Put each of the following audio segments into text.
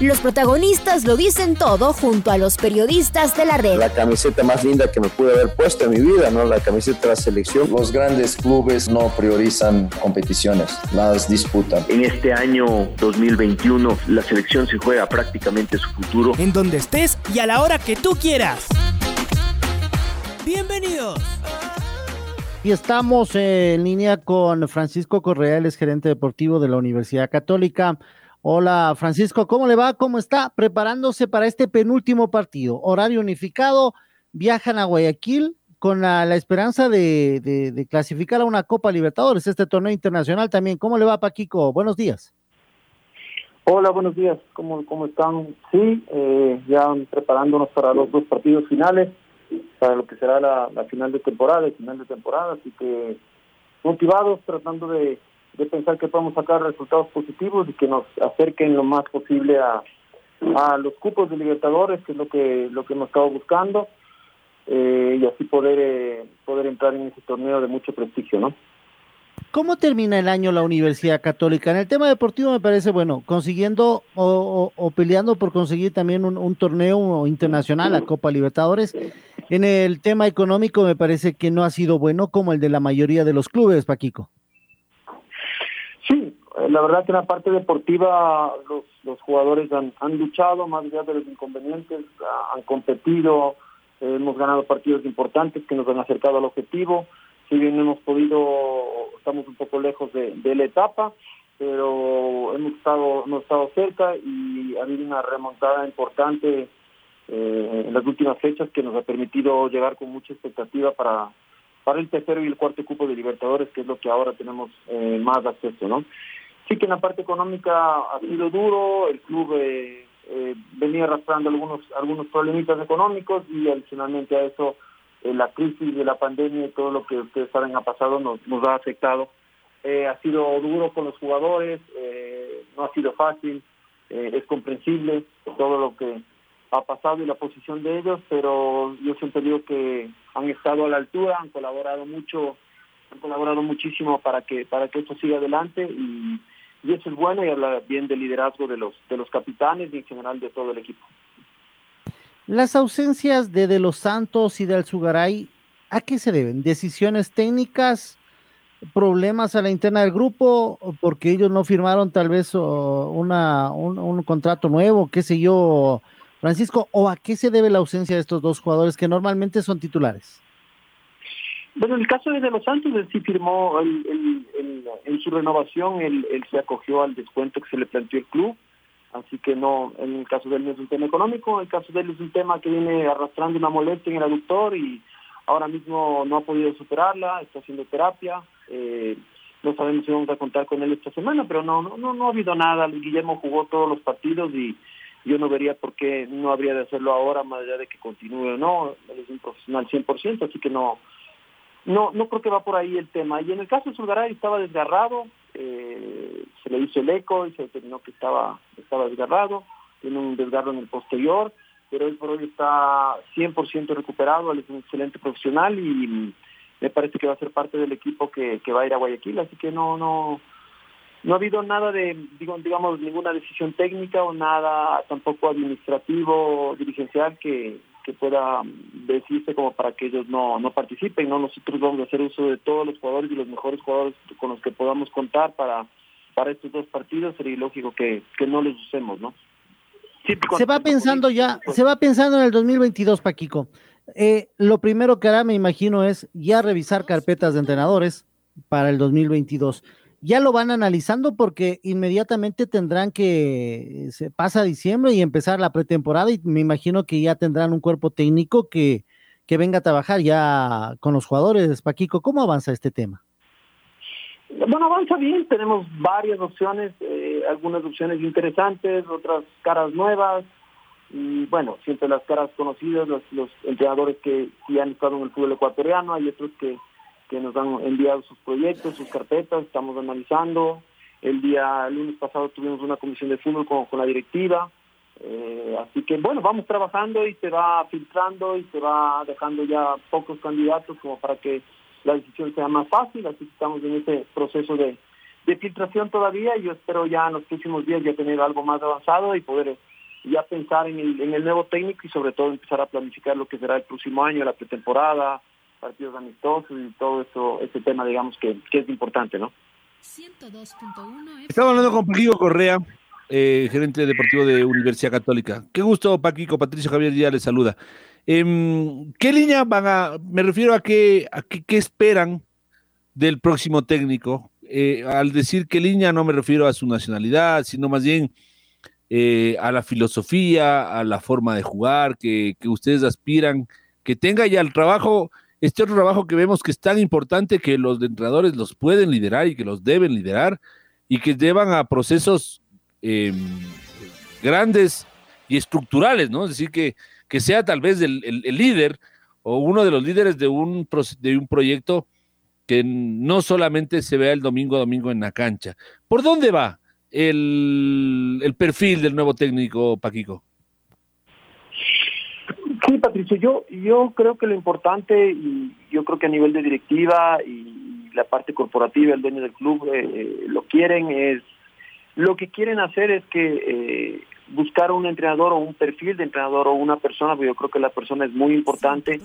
Los protagonistas lo dicen todo junto a los periodistas de la red. La camiseta más linda que me pude haber puesto en mi vida, ¿no? La camiseta de la selección. Los grandes clubes no priorizan competiciones, las disputan. En este año 2021 la selección se juega prácticamente su futuro. En donde estés y a la hora que tú quieras. Bienvenidos. Y estamos en línea con Francisco Correales, gerente deportivo de la Universidad Católica. Hola Francisco, ¿cómo le va? ¿Cómo está? Preparándose para este penúltimo partido. Horario unificado, viajan a Guayaquil con la, esperanza de, clasificar a una Copa Libertadores, este torneo internacional también. ¿Cómo le va Paquico? Buenos días. Hola, buenos días. ¿Cómo, cómo están? Sí, eh, ya preparándonos para los dos partidos finales, para lo que será la, final de temporada, final de temporada, así que motivados, tratando de de pensar que podemos sacar resultados positivos y que nos acerquen lo más posible a, a los cupos de Libertadores, que es lo que lo que hemos estado buscando, eh, y así poder eh, poder entrar en ese torneo de mucho prestigio, ¿no? ¿Cómo termina el año la Universidad Católica? En el tema deportivo me parece, bueno, consiguiendo o, peleando por conseguir también un, torneo internacional, la Copa Libertadores. En el tema económico me parece que no ha sido bueno como el de la mayoría de los clubes, Paquico. Sí, la verdad que en la parte deportiva los, los jugadores han, han luchado más allá de los inconvenientes, han competido, hemos ganado partidos importantes que nos han acercado al objetivo. Si bien hemos podido, estamos un poco lejos de, la etapa, pero hemos estado, hemos estado cerca y ha habido una remontada importante eh, en las últimas fechas que nos ha permitido llegar con mucha expectativa para, para el tercero y el cuarto cupo de Libertadores, que es lo que ahora tenemos eh, más acceso, ¿no? Sí que en la parte económica ha sido duro, el club eh, eh, venía arrastrando algunos algunos problemitas económicos y adicionalmente a eso la crisis de la pandemia y todo lo que ustedes saben ha pasado nos, nos ha afectado. ha sido duro con los jugadores, no ha sido fácil, es comprensible todo lo que ha pasado y la posición de ellos, pero yo siempre digo que han estado a la altura, han colaborado mucho, han colaborado muchísimo para que para que esto siga adelante y, y eso es bueno y habla bien del liderazgo de los de los capitanes y en general de todo el equipo. Las ausencias de De los Santos y de Alzugaray, ¿a qué se deben? ¿Decisiones técnicas? problemas a la interna del grupo porque ellos no firmaron tal vez un, un contrato nuevo, qué sé yo, Francisco, ¿o a qué se debe la ausencia de estos dos jugadores que normalmente son titulares? Bueno, en el caso de De Los Santos, sí firmó en su renovación, él, se acogió al descuento que se le planteó el club, así que no, en el caso de él no es un tema económico, en el caso de él es un tema que viene arrastrando una molestia en el aductor y ahora mismo no ha podido superarla, está haciendo terapia, eh, no sabemos si vamos a contar con él esta semana, pero no, no, no, no ha habido nada, Guillermo jugó todos los partidos y yo no vería por qué no habría de hacerlo ahora, más allá de que continúe o no, él es un profesional 100%, así que no, no, no creo que va por ahí el tema. Y en el caso de Zulgaray estaba desgarrado, eh, se le hizo el eco y se determinó que estaba, estaba desgarrado, tiene un desgarro en el posterior, pero él por hoy está 100% recuperado, él es un excelente profesional y me parece que va a ser parte del equipo que, que va a ir a Guayaquil, así que no, no, no ha habido nada de, digamos, ninguna decisión técnica o nada tampoco administrativo, dirigencial que, que pueda decirse como para que ellos no, no participen. no Nosotros vamos a hacer uso de todos los jugadores y los mejores jugadores con los que podamos contar para, para estos dos partidos. Sería lógico que, que no los usemos, ¿no? se va pensando ya, se va pensando en el 2022, Paquico. Eh, lo primero que hará, me imagino, es ya revisar carpetas de entrenadores para el 2022 ya lo van analizando porque inmediatamente tendrán que, se pasa diciembre y empezar la pretemporada y me imagino que ya tendrán un cuerpo técnico que, que venga a trabajar ya con los jugadores. Paquico, ¿cómo avanza este tema? Bueno, avanza bien, tenemos varias opciones, eh, algunas opciones interesantes, otras caras nuevas. y bueno, siempre las caras conocidas, los, los entrenadores que sí han estado en el fútbol ecuatoriano, hay otros que, que nos han enviado sus proyectos, sus carpetas, estamos analizando. El día el lunes pasado tuvimos una comisión de fútbol con, la directiva, eh, así que bueno, vamos trabajando y se va filtrando y se va dejando ya pocos candidatos como para que la decisión sea más fácil, así que estamos en ese proceso de, de filtración todavía y yo espero ya en los próximos días ya tener algo más avanzado y poder ya pensar en el, en el nuevo técnico y sobre todo empezar a planificar lo que será el próximo año, la pretemporada, partidos amistosos y todo eso, ese tema digamos que, que es importante, ¿no? 102.1 Estamos hablando con Paquico Correa, eh, gerente deportivo de Universidad Católica. Qué gusto, Paquico. Patricio Javier ya les saluda. Eh, ¿Qué línea van a, me refiero a qué, a qué, esperan del próximo técnico? Eh, al decir qué línea no me refiero a su nacionalidad, sino más bien eh, a la filosofía, a la forma de jugar que, que, ustedes aspiran, que tenga ya el trabajo, este otro trabajo que vemos que es tan importante que los entrenadores los pueden liderar y que los deben liderar y que llevan a procesos eh, grandes y estructurales, ¿no? Es decir, que, que sea tal vez el, líder o uno de los líderes de un, de un proyecto que no solamente se vea el domingo a domingo en la cancha. ¿Por dónde va el, el perfil del nuevo técnico, Paquico? Sí, Patricio, yo, yo creo que lo importante, y yo creo que a nivel de directiva y la parte corporativa, el dueño del club, eh, lo quieren, es lo que quieren hacer es que eh, buscar un entrenador o un perfil de entrenador o una persona, porque yo creo que la persona es muy importante,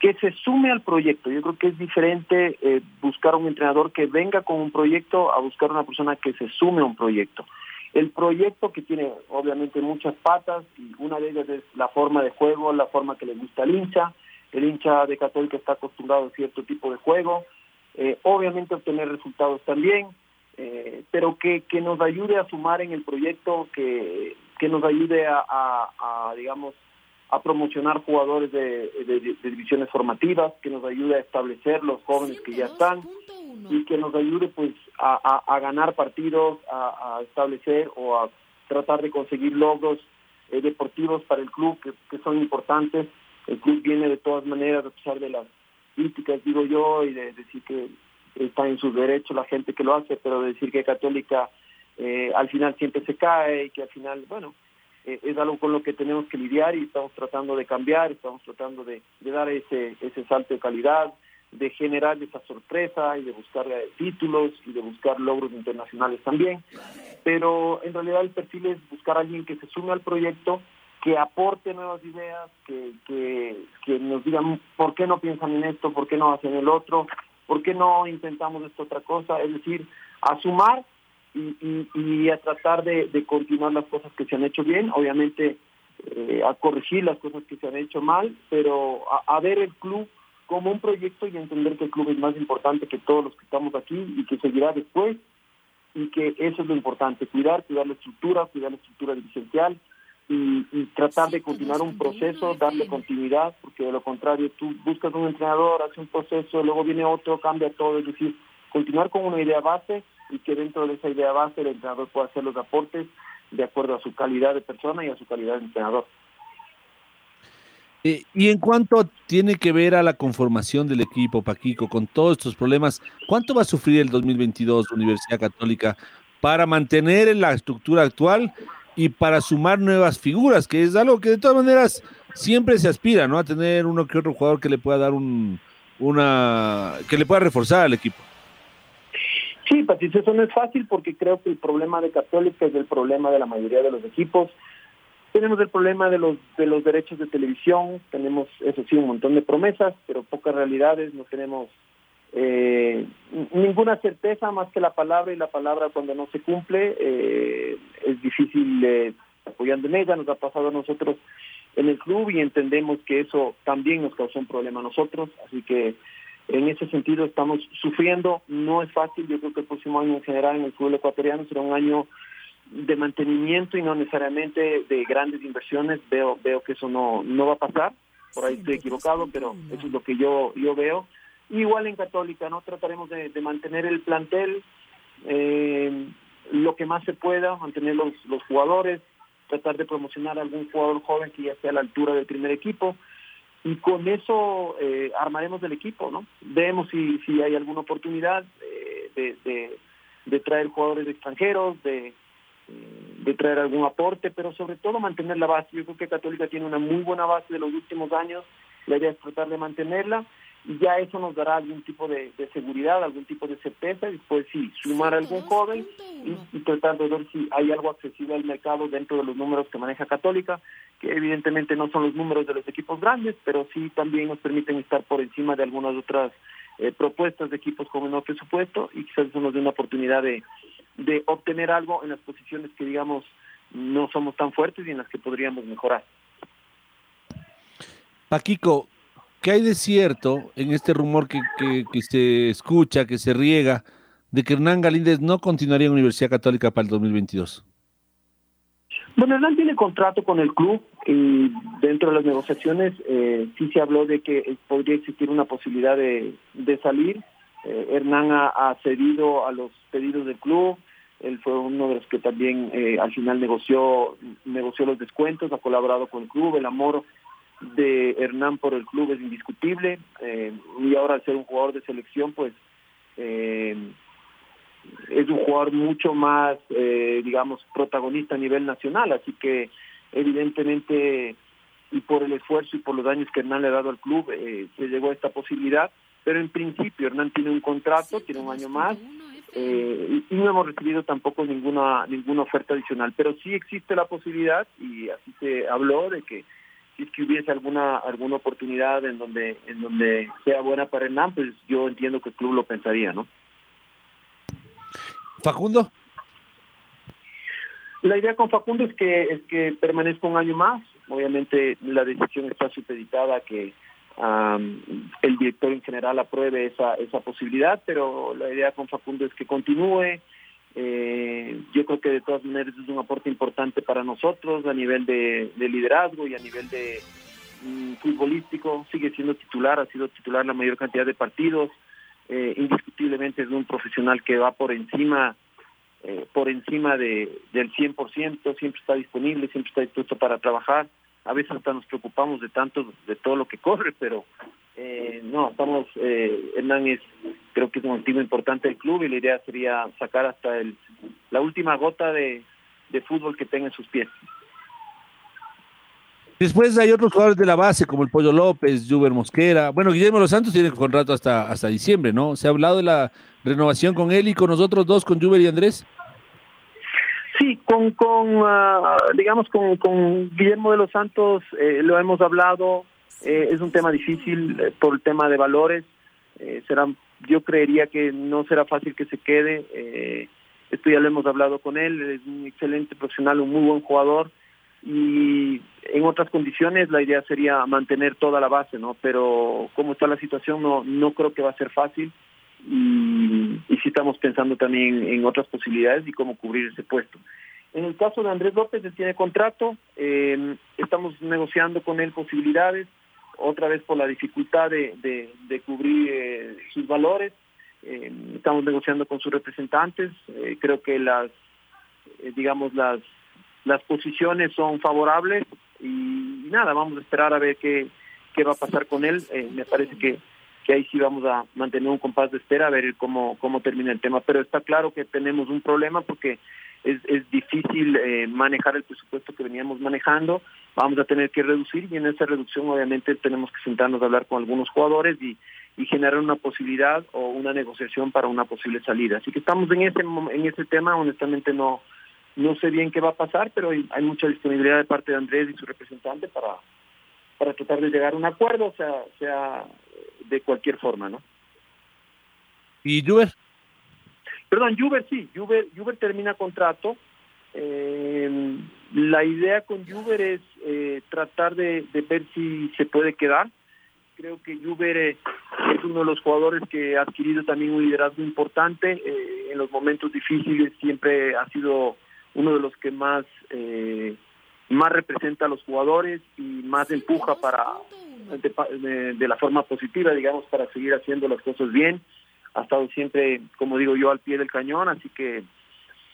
que se sume al proyecto. Yo creo que es diferente eh, buscar un entrenador que venga con un proyecto a buscar una persona que se sume a un proyecto. El proyecto que tiene obviamente muchas patas y una de ellas es la forma de juego, la forma que le gusta al hincha. El hincha de Católica está acostumbrado a cierto tipo de juego. Eh, obviamente obtener resultados también, eh, pero que, que nos ayude a sumar en el proyecto, que, que nos ayude a, digamos, a promocionar jugadores de, de, de, divisiones formativas, que nos ayude a establecer los jóvenes que ya están y que nos ayude pues a, a, ganar partidos, a, establecer o a tratar de conseguir logros eh, deportivos para el club que, son importantes. El club viene de todas maneras, a pesar de las críticas, digo yo, y de decir que está en sus derechos la gente que lo hace, pero de decir que Católica eh, al final siempre se cae y que al final, bueno, es algo con lo que tenemos que lidiar y estamos tratando de cambiar, estamos tratando de, dar ese, ese salto de calidad, de generar esa sorpresa y de buscar títulos y de buscar logros internacionales también. Pero en realidad el perfil es buscar a alguien que se sume al proyecto, que aporte nuevas ideas, que, que, que nos digan por qué no piensan en esto, por qué no hacen el otro, por qué no intentamos esta otra cosa, es decir, a sumar y, y, y a tratar de, de, continuar las cosas que se han hecho bien, obviamente eh, a corregir las cosas que se han hecho mal, pero a, a ver el club como un proyecto y entender que el club es más importante que todos los que estamos aquí y que seguirá después y que eso es lo importante, cuidar, cuidar la estructura, cuidar la estructura dirigencial y, y tratar de continuar un proceso, darle continuidad, porque de lo contrario tú buscas un entrenador, hace un proceso, luego viene otro, cambia todo, es decir, continuar con una idea base y que dentro de esa idea base el entrenador pueda hacer los aportes de acuerdo a su calidad de persona y a su calidad de entrenador. Eh, y en cuanto tiene que ver a la conformación del equipo, Paquico, con todos estos problemas, ¿cuánto va a sufrir el 2022 Universidad Católica para mantener la estructura actual y para sumar nuevas figuras? Que es algo que de todas maneras siempre se aspira, ¿no? A tener uno que otro jugador que le pueda dar un, una, que le pueda reforzar al equipo. Sí, Patricio, eso no es fácil porque creo que el problema de Católica es el problema de la mayoría de los equipos. Tenemos el problema de los de los derechos de televisión, tenemos, eso sí, un montón de promesas, pero pocas realidades, no tenemos eh, ninguna certeza más que la palabra y la palabra cuando no se cumple. Eh, es difícil eh, apoyando en ella, nos ha pasado a nosotros en el club y entendemos que eso también nos causó un problema a nosotros, así que en ese sentido estamos sufriendo, no es fácil, yo creo que el próximo año en general en el fútbol ecuatoriano será un año de mantenimiento y no necesariamente de grandes inversiones, veo veo que eso no no va a pasar, por ahí estoy equivocado, pero eso es lo que yo yo veo. Igual en Católica, ¿no? Trataremos de, de mantener el plantel, eh, lo que más se pueda, mantener los, los jugadores, tratar de promocionar a algún jugador joven que ya esté a la altura del primer equipo y con eso eh, armaremos el equipo, ¿no? Vemos si, si hay alguna oportunidad eh, de, de, de, traer jugadores extranjeros, de, eh, de traer algún aporte, pero sobre todo mantener la base. Yo creo que Católica tiene una muy buena base de los últimos años, la idea es tratar de mantenerla y ya eso nos dará algún tipo de, de seguridad, algún tipo de certeza y después sí, sumar a algún joven y, y, tratar de ver si hay algo accesible al mercado dentro de los números que maneja Católica, que evidentemente no son los números de los equipos grandes, pero sí también nos permiten estar por encima de algunas otras eh, propuestas de equipos con menor presupuesto y quizás eso nos dé una oportunidad de, de obtener algo en las posiciones que digamos no somos tan fuertes y en las que podríamos mejorar. Paquico, ¿qué hay de cierto en este rumor que, que, que, se escucha, que se riega, de que Hernán Galíndez no continuaría en Universidad Católica para el 2022? Bueno, Hernán tiene contrato con el club y dentro de las negociaciones eh, sí se habló de que podría existir una posibilidad de, de salir. Eh, Hernán ha, ha, cedido a los pedidos del club, él fue uno de los que también eh, al final negoció, negoció los descuentos, ha colaborado con el club, el amor de Hernán por el club es indiscutible. Eh, y ahora al ser un jugador de selección pues eh, es un jugador mucho más eh, digamos protagonista a nivel nacional así que evidentemente y por el esfuerzo y por los daños que Hernán le ha dado al club eh, se llegó a esta posibilidad pero en principio Hernán tiene un contrato tiene un año más eh, y no hemos recibido tampoco ninguna ninguna oferta adicional pero sí existe la posibilidad y así se habló de que si es que hubiese alguna alguna oportunidad en donde en donde sea buena para Hernán, pues yo entiendo que el club lo pensaría, ¿no? Facundo. La idea con Facundo es que es que permanezca un año más. Obviamente la decisión está supeditada a que el director en general apruebe esa esa posibilidad, pero la idea con Facundo es que continúe. Eh, yo creo que de todas maneras es un aporte importante para nosotros a nivel de, de liderazgo y a nivel de mm, futbolístico. Sigue siendo titular, ha sido titular la mayor cantidad de partidos. Eh, indiscutiblemente es un profesional que va por encima eh, por encima de, del 100%, siempre está disponible, siempre está dispuesto para trabajar. A veces hasta nos preocupamos de tanto, de todo lo que corre, pero eh, no, estamos, eh, Hernán es, creo que es un activo importante del club y la idea sería sacar hasta el, la última gota de, de fútbol que tenga en sus pies. Después hay otros jugadores de la base, como el Pollo López, Juber Mosquera. Bueno, Guillermo Los Santos tiene contrato hasta, hasta diciembre, ¿no? ¿Se ha hablado de la renovación con él y con nosotros dos, con Juber y Andrés? Sí, con, con uh, digamos, con, con Guillermo de los Santos eh, lo hemos hablado, eh, es un tema difícil eh, por el tema de valores. Eh, será, yo creería que no será fácil que se quede. Eh, esto ya lo hemos hablado con él. Es un excelente profesional, un muy buen jugador. Y en otras condiciones la idea sería mantener toda la base, ¿no? Pero como está la situación, no, no creo que va a ser fácil. Y, y sí estamos pensando también en otras posibilidades y cómo cubrir ese puesto. En el caso de Andrés López, él tiene contrato, eh, estamos negociando con él posibilidades otra vez por la dificultad de, de, cubrir eh, sus valores. Eh, estamos negociando con sus representantes. Eh, creo que las, eh, digamos, las, las posiciones son favorables y, nada, vamos a esperar a ver qué, qué va a pasar con él. Eh, me parece que, que ahí sí vamos a mantener un compás de espera a ver cómo, cómo termina el tema. Pero está claro que tenemos un problema porque es, es difícil eh, manejar el presupuesto que veníamos manejando, vamos a tener que reducir y en esa reducción obviamente tenemos que sentarnos a hablar con algunos jugadores y, y generar una posibilidad o una negociación para una posible salida. Así que estamos en ese, en ese tema, honestamente no, no sé bien qué va a pasar, pero hay, hay mucha disponibilidad de parte de Andrés y su representante para, para tratar de llegar a un acuerdo, o sea, sea de cualquier forma, ¿no? ¿Y Juber? Perdón, Juber sí, Juber, Juber termina contrato. Eh, la idea con Juber es eh, tratar de, de, ver si se puede quedar. Creo que Juber eh, es uno de los jugadores que ha adquirido también un liderazgo importante. Eh, en los momentos difíciles siempre ha sido uno de los que más eh, más representa a los jugadores y más empuja para de, la forma positiva, digamos, para seguir haciendo las cosas bien ha estado siempre, como digo yo, al pie del cañón, así que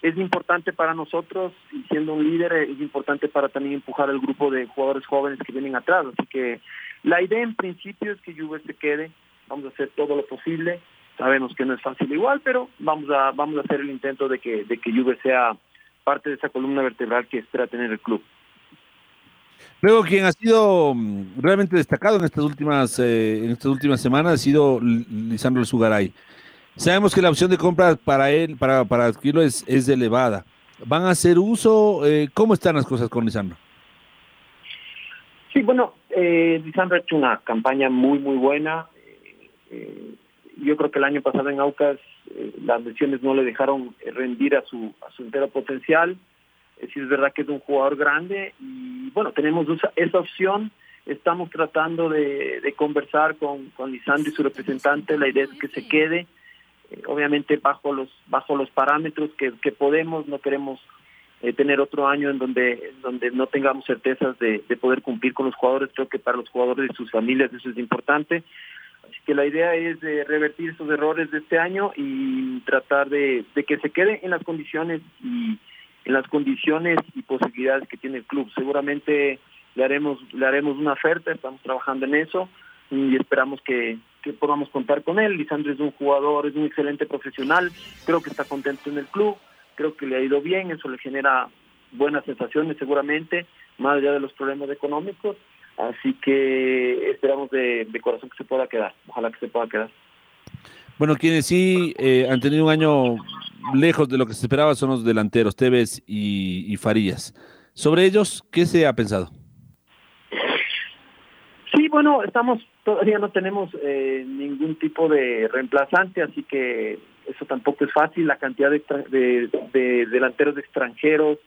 es importante para nosotros y siendo un líder es importante para también empujar al grupo de jugadores jóvenes que vienen atrás. Así que la idea en principio es que Juve se quede, vamos a hacer todo lo posible. Sabemos que no es fácil igual, pero vamos a vamos a hacer el intento de que de que Juve sea parte de esa columna vertebral que espera tener el club. Luego quien ha sido mm, realmente destacado en estas últimas eh, en estas últimas semanas ha sido Lisandro Sugaray. Sabemos que la opción de compra para él, para, para adquirirlo, es, es elevada. ¿Van a hacer uso? Eh, ¿Cómo están las cosas con Lisandro? Sí, bueno, eh, Lisandro ha hecho una campaña muy, muy buena. Eh, yo creo que el año pasado en Aucas las lesiones no le dejaron rendir a su, a su entero potencial. Es es verdad que es un jugador grande y bueno, tenemos esa, opción. Estamos tratando de, conversar con, con Lisandro y su representante. La idea es que se quede eh, obviamente bajo los bajo los parámetros que, que podemos no queremos eh, tener otro año en donde donde no tengamos certezas de, de, poder cumplir con los jugadores creo que para los jugadores y sus familias eso es importante que la idea es de revertir esos errores de este año y tratar de, de que se quede en las condiciones y en las condiciones y posibilidades que tiene el club seguramente le haremos le haremos una oferta estamos trabajando en eso y esperamos que, que podamos contar con él. Lisandro es un jugador, es un excelente profesional, creo que está contento en el club, creo que le ha ido bien, eso le genera buenas sensaciones seguramente, más allá de los problemas económicos, así que esperamos de, corazón que se pueda quedar, ojalá que se pueda quedar. Bueno, quienes sí eh, han tenido un año lejos de lo que se esperaba son los delanteros, Tevez y, y Farías. Sobre ellos, ¿qué se ha pensado? Sí, bueno, estamos todavía no tenemos eh, ningún tipo de reemplazante, así que eso tampoco es fácil. La cantidad de, de, delanteros extranjeros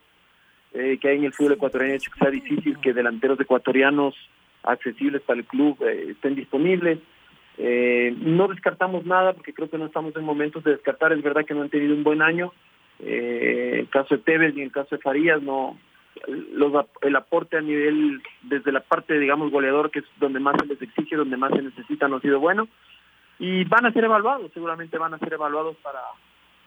eh, que hay en el fútbol ecuatoriano hecho que sea difícil que delanteros ecuatorianos accesibles para el club eh, estén disponibles. no descartamos nada porque creo que no estamos en momentos de descartar. Es verdad que no han tenido un buen año. en el caso de Tevez y el caso de Farías no los, el aporte a nivel, desde la parte, digamos, goleador, que es donde más se les exige, donde más se necesita, no ha sido bueno. Y van a ser evaluados, seguramente van a ser evaluados para,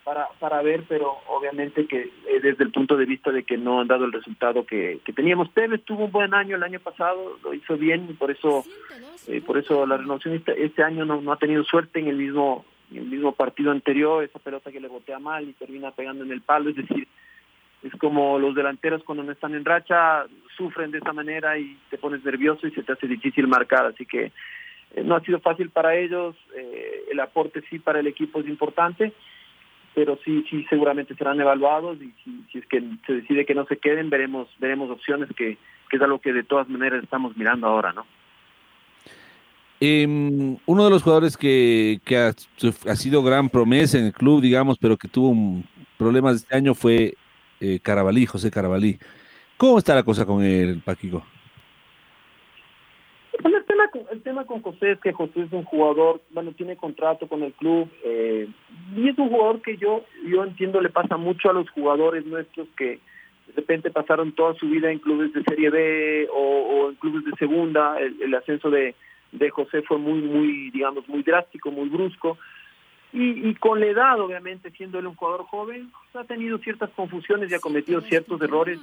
para, para ver, pero obviamente que eh, desde el punto de vista de que no han dado el resultado que, que teníamos. Tevez tuvo un buen año el año pasado, lo hizo bien, y por eso, eh, por eso la renovación este, este año no, no ha tenido suerte en el mismo en el mismo partido anterior, esa pelota que le botea mal y termina pegando en el palo, es decir, es como los delanteros cuando no están en racha sufren de esa manera y te pones nervioso y se te hace difícil marcar, así que eh, no ha sido fácil para ellos, el aporte sí para el equipo es importante, pero sí, sí seguramente serán evaluados y si, es que se decide que no se queden, veremos, veremos opciones que, que es algo que de todas maneras estamos mirando ahora, ¿no? Eh, uno de los jugadores que, que ha, sido gran promesa en el club, digamos, pero que tuvo problemas este año fue eh, Carabalí, José Carabalí. ¿Cómo está la cosa con el Paquico? Bueno, el tema, con José es que José es un jugador, bueno, tiene contrato con el club eh, y es un jugador que yo yo entiendo le pasa mucho a los jugadores nuestros que de repente pasaron toda su vida en clubes de Serie B o, en clubes de segunda. El, ascenso de, de José fue muy, muy, digamos, muy drástico, muy brusco. Y, y, con la edad, obviamente, siendo él un jugador joven, pues, ha tenido ciertas confusiones y ha cometido ciertos errores.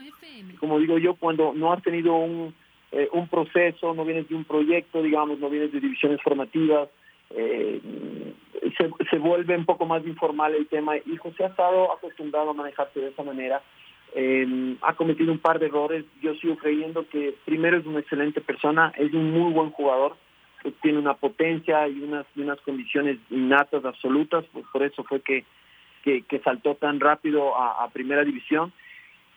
Como digo yo, cuando no has tenido un, eh, un proceso, no vienes de un proyecto, digamos, no vienes de divisiones formativas, eh, se, se vuelve un poco más informal el tema. Y José ha estado acostumbrado a manejarse de esa manera. Eh, ha cometido un par de errores. Yo sigo creyendo que primero es una excelente persona, es un muy buen jugador tiene una potencia y unas, unas condiciones innatas absolutas, pues por eso fue que, que, saltó tan rápido a, primera división.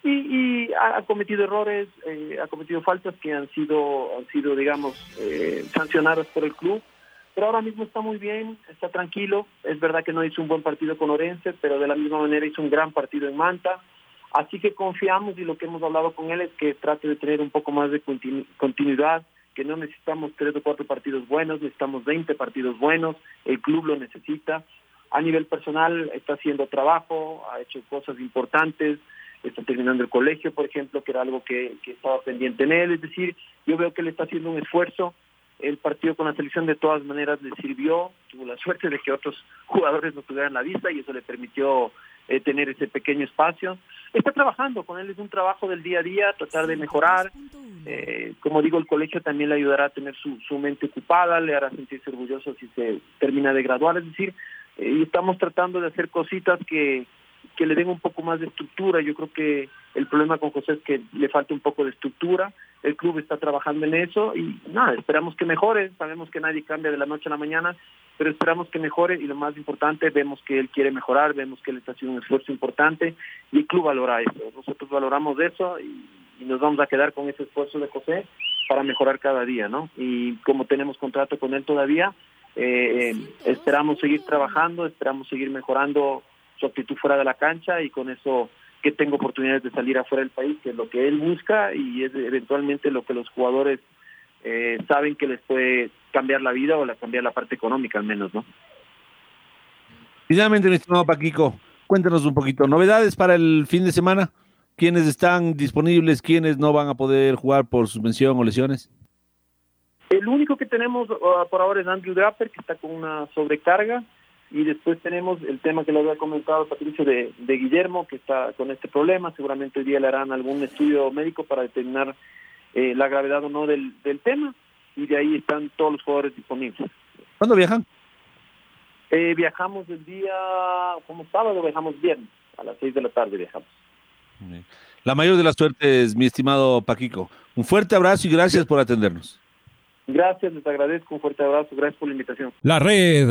Y, y, ha cometido errores, eh, ha cometido faltas que han sido, han sido digamos, eh, sancionadas por el club. Pero ahora mismo está muy bien, está tranquilo. Es verdad que no hizo un buen partido con Orense, pero de la misma manera hizo un gran partido en Manta. Así que confiamos y lo que hemos hablado con él es que trate de tener un poco más de continuidad, que no necesitamos tres o cuatro partidos buenos, necesitamos 20 partidos buenos, el club lo necesita. A nivel personal está haciendo trabajo, ha hecho cosas importantes, está terminando el colegio, por ejemplo, que era algo que, estaba pendiente en él. Es decir, yo veo que él está haciendo un esfuerzo, el partido con la selección de todas maneras le sirvió, tuvo la suerte de que otros jugadores no tuvieran la vista y eso le permitió eh, tener ese pequeño espacio. Está trabajando, con él es un trabajo del día a día, tratar de mejorar. Eh, como digo, el colegio también le ayudará a tener su, su mente ocupada, le hará sentirse orgulloso si se termina de graduar, es decir, eh, y estamos tratando de hacer cositas que, que le den un poco más de estructura. Yo creo que el problema con José es que le falta un poco de estructura. El club está trabajando en eso y nada, esperamos que mejore. Sabemos que nadie cambia de la noche a la mañana, pero esperamos que mejore y lo más importante, vemos que él quiere mejorar, vemos que él está haciendo un esfuerzo importante y el club valora eso. Nosotros valoramos eso y, y nos vamos a quedar con ese esfuerzo de José para mejorar cada día, ¿no? Y como tenemos contrato con él todavía, eh, esperamos seguir trabajando, esperamos seguir mejorando su actitud fuera de la cancha y con eso que tenga oportunidades de salir afuera del país, que es lo que él busca y es eventualmente lo que los jugadores eh, saben que les puede cambiar la vida o la, cambiar la parte económica al menos, ¿no? Finalmente, mi estimado Paquico, cuéntanos un poquito, novedades para el fin de semana, quiénes están disponibles, quiénes no van a poder jugar por suspensión o lesiones. El único que tenemos uh, por ahora es Andrew Draper, que está con una sobrecarga, y después tenemos el tema que le había comentado Patricio de, de, Guillermo, que está con este problema. Seguramente hoy día le harán algún estudio médico para determinar eh, la gravedad o no del, del, tema. Y de ahí están todos los jugadores disponibles. ¿Cuándo viajan? Eh, viajamos el día, como sábado, viajamos viernes. A las seis de la tarde viajamos. La mayor de las suertes, mi estimado Paquico. Un fuerte abrazo y gracias por atendernos. Gracias, les agradezco. Un fuerte abrazo. Gracias por la invitación. La red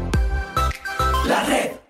La red.